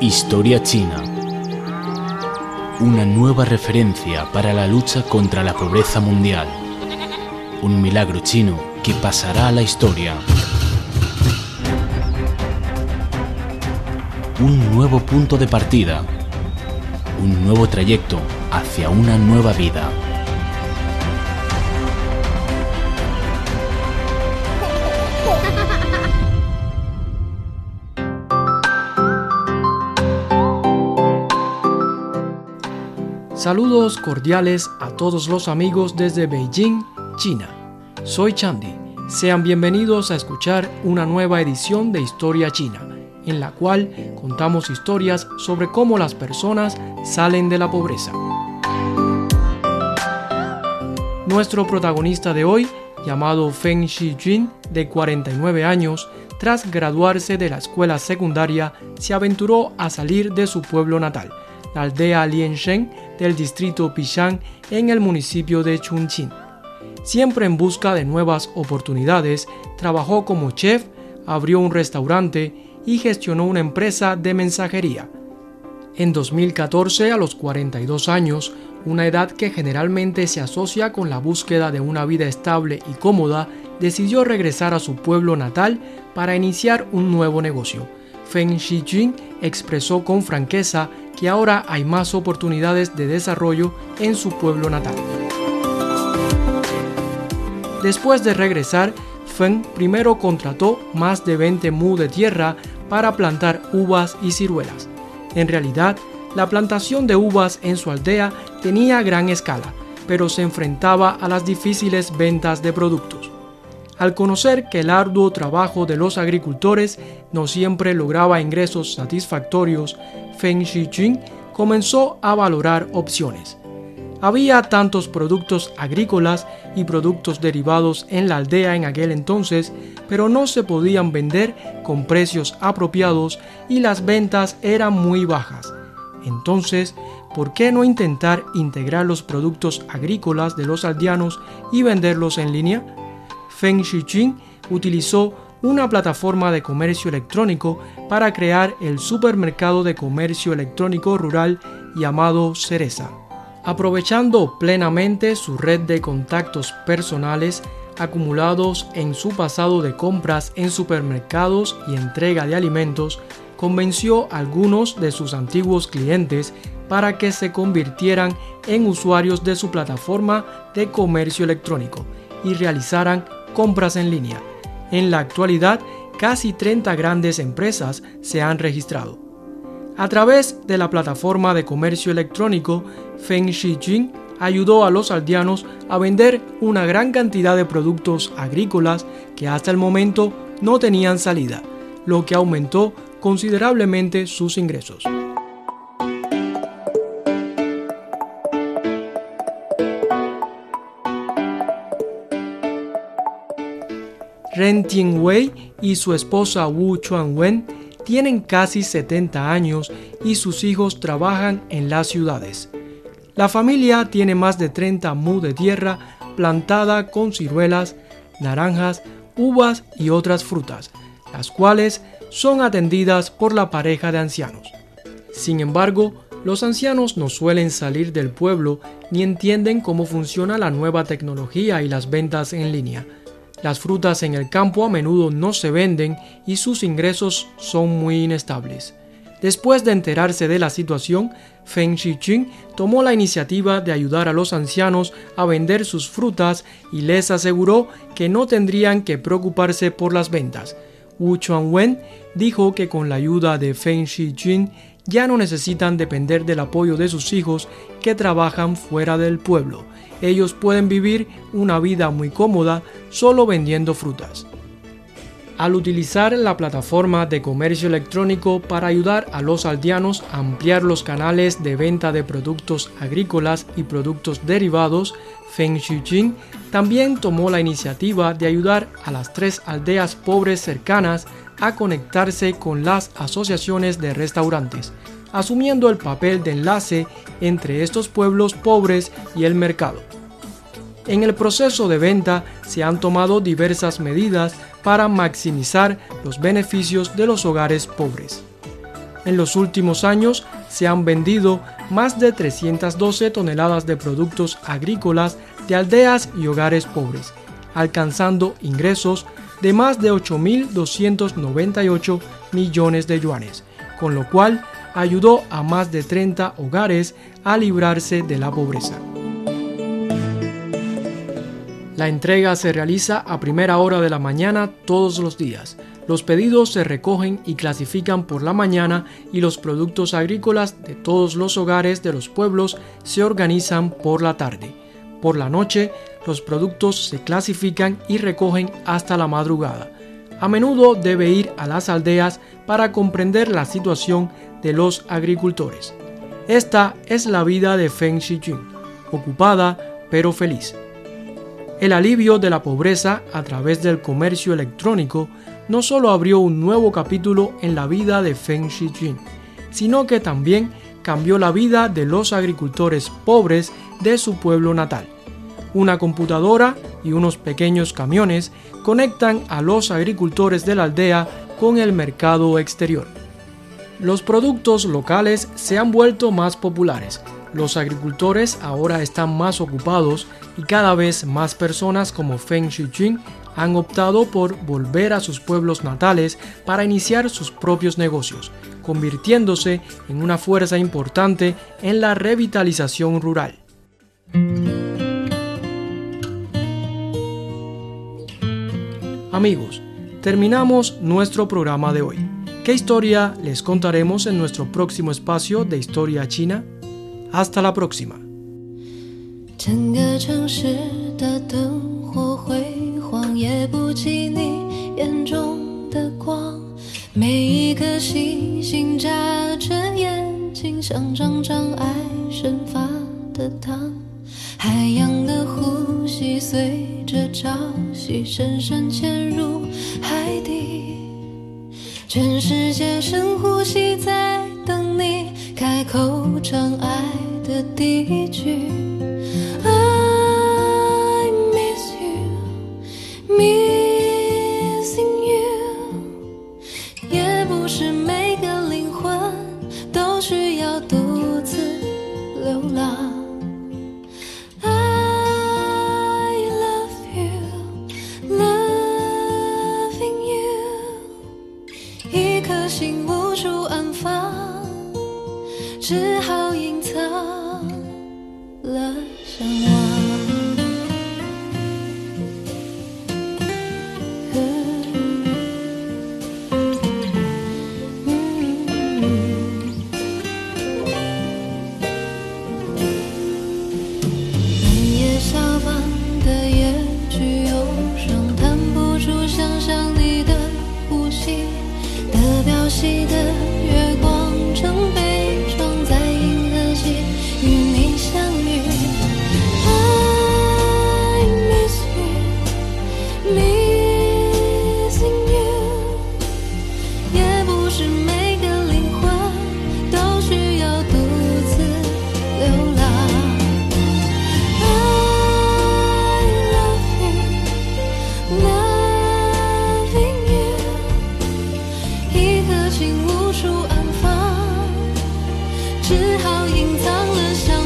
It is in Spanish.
Historia China. Una nueva referencia para la lucha contra la pobreza mundial. Un milagro chino que pasará a la historia. Un nuevo punto de partida. Un nuevo trayecto hacia una nueva vida. Saludos cordiales a todos los amigos desde Beijing, China. Soy Chandy. Sean bienvenidos a escuchar una nueva edición de Historia China, en la cual contamos historias sobre cómo las personas salen de la pobreza. Nuestro protagonista de hoy, llamado Feng Shijun, de 49 años, tras graduarse de la escuela secundaria, se aventuró a salir de su pueblo natal la aldea del distrito Pishan en el municipio de Chunqing. Siempre en busca de nuevas oportunidades, trabajó como chef, abrió un restaurante y gestionó una empresa de mensajería. En 2014, a los 42 años, una edad que generalmente se asocia con la búsqueda de una vida estable y cómoda, decidió regresar a su pueblo natal para iniciar un nuevo negocio. Feng Shijun expresó con franqueza que ahora hay más oportunidades de desarrollo en su pueblo natal. Después de regresar, Feng primero contrató más de 20 mu de tierra para plantar uvas y ciruelas. En realidad, la plantación de uvas en su aldea tenía gran escala, pero se enfrentaba a las difíciles ventas de productos. Al conocer que el arduo trabajo de los agricultores no siempre lograba ingresos satisfactorios, Feng Shijun comenzó a valorar opciones. Había tantos productos agrícolas y productos derivados en la aldea en aquel entonces, pero no se podían vender con precios apropiados y las ventas eran muy bajas. Entonces, ¿por qué no intentar integrar los productos agrícolas de los aldeanos y venderlos en línea? Feng Shijun utilizó una plataforma de comercio electrónico para crear el supermercado de comercio electrónico rural llamado Cereza. Aprovechando plenamente su red de contactos personales acumulados en su pasado de compras en supermercados y entrega de alimentos, convenció a algunos de sus antiguos clientes para que se convirtieran en usuarios de su plataforma de comercio electrónico y realizaran compras en línea en la actualidad, casi 30 grandes empresas se han registrado. A través de la plataforma de comercio electrónico, Feng Shijing ayudó a los aldeanos a vender una gran cantidad de productos agrícolas que hasta el momento no tenían salida, lo que aumentó considerablemente sus ingresos. Ren Wei y su esposa Wu Chuanwen tienen casi 70 años y sus hijos trabajan en las ciudades. La familia tiene más de 30 mu de tierra plantada con ciruelas, naranjas, uvas y otras frutas, las cuales son atendidas por la pareja de ancianos. Sin embargo, los ancianos no suelen salir del pueblo ni entienden cómo funciona la nueva tecnología y las ventas en línea. Las frutas en el campo a menudo no se venden y sus ingresos son muy inestables. Después de enterarse de la situación, Feng Shiqing tomó la iniciativa de ayudar a los ancianos a vender sus frutas y les aseguró que no tendrían que preocuparse por las ventas. Wu Chuanwen dijo que con la ayuda de Feng Shiqing ya no necesitan depender del apoyo de sus hijos que trabajan fuera del pueblo ellos pueden vivir una vida muy cómoda solo vendiendo frutas. Al utilizar la plataforma de comercio electrónico para ayudar a los aldeanos a ampliar los canales de venta de productos agrícolas y productos derivados, Feng Shijing también tomó la iniciativa de ayudar a las tres aldeas pobres cercanas a conectarse con las asociaciones de restaurantes, asumiendo el papel de enlace entre estos pueblos pobres y el mercado. En el proceso de venta se han tomado diversas medidas para maximizar los beneficios de los hogares pobres. En los últimos años se han vendido más de 312 toneladas de productos agrícolas de aldeas y hogares pobres, alcanzando ingresos de más de 8.298 millones de yuanes, con lo cual ayudó a más de 30 hogares a librarse de la pobreza. La entrega se realiza a primera hora de la mañana todos los días. Los pedidos se recogen y clasifican por la mañana y los productos agrícolas de todos los hogares de los pueblos se organizan por la tarde. Por la noche, los productos se clasifican y recogen hasta la madrugada. A menudo debe ir a las aldeas para comprender la situación de los agricultores. Esta es la vida de Feng Shijun, ocupada pero feliz. El alivio de la pobreza a través del comercio electrónico no solo abrió un nuevo capítulo en la vida de Feng Shijun, sino que también cambió la vida de los agricultores pobres de su pueblo natal. Una computadora y unos pequeños camiones conectan a los agricultores de la aldea con el mercado exterior. Los productos locales se han vuelto más populares. Los agricultores ahora están más ocupados y cada vez más personas como Feng Shijun han optado por volver a sus pueblos natales para iniciar sus propios negocios, convirtiéndose en una fuerza importante en la revitalización rural. Amigos, terminamos nuestro programa de hoy. ¿Qué historia les contaremos en nuestro próximo espacio de Historia China? Hasta la próxima. 整个城市的灯火辉煌，也不及你眼中的光。每一颗星星眨着眼睛，像张张爱生发的糖。海洋的呼吸随着潮汐深深潜入海底，全世界深呼吸在第一句。像你的呼吸，得表系的。隐藏了伤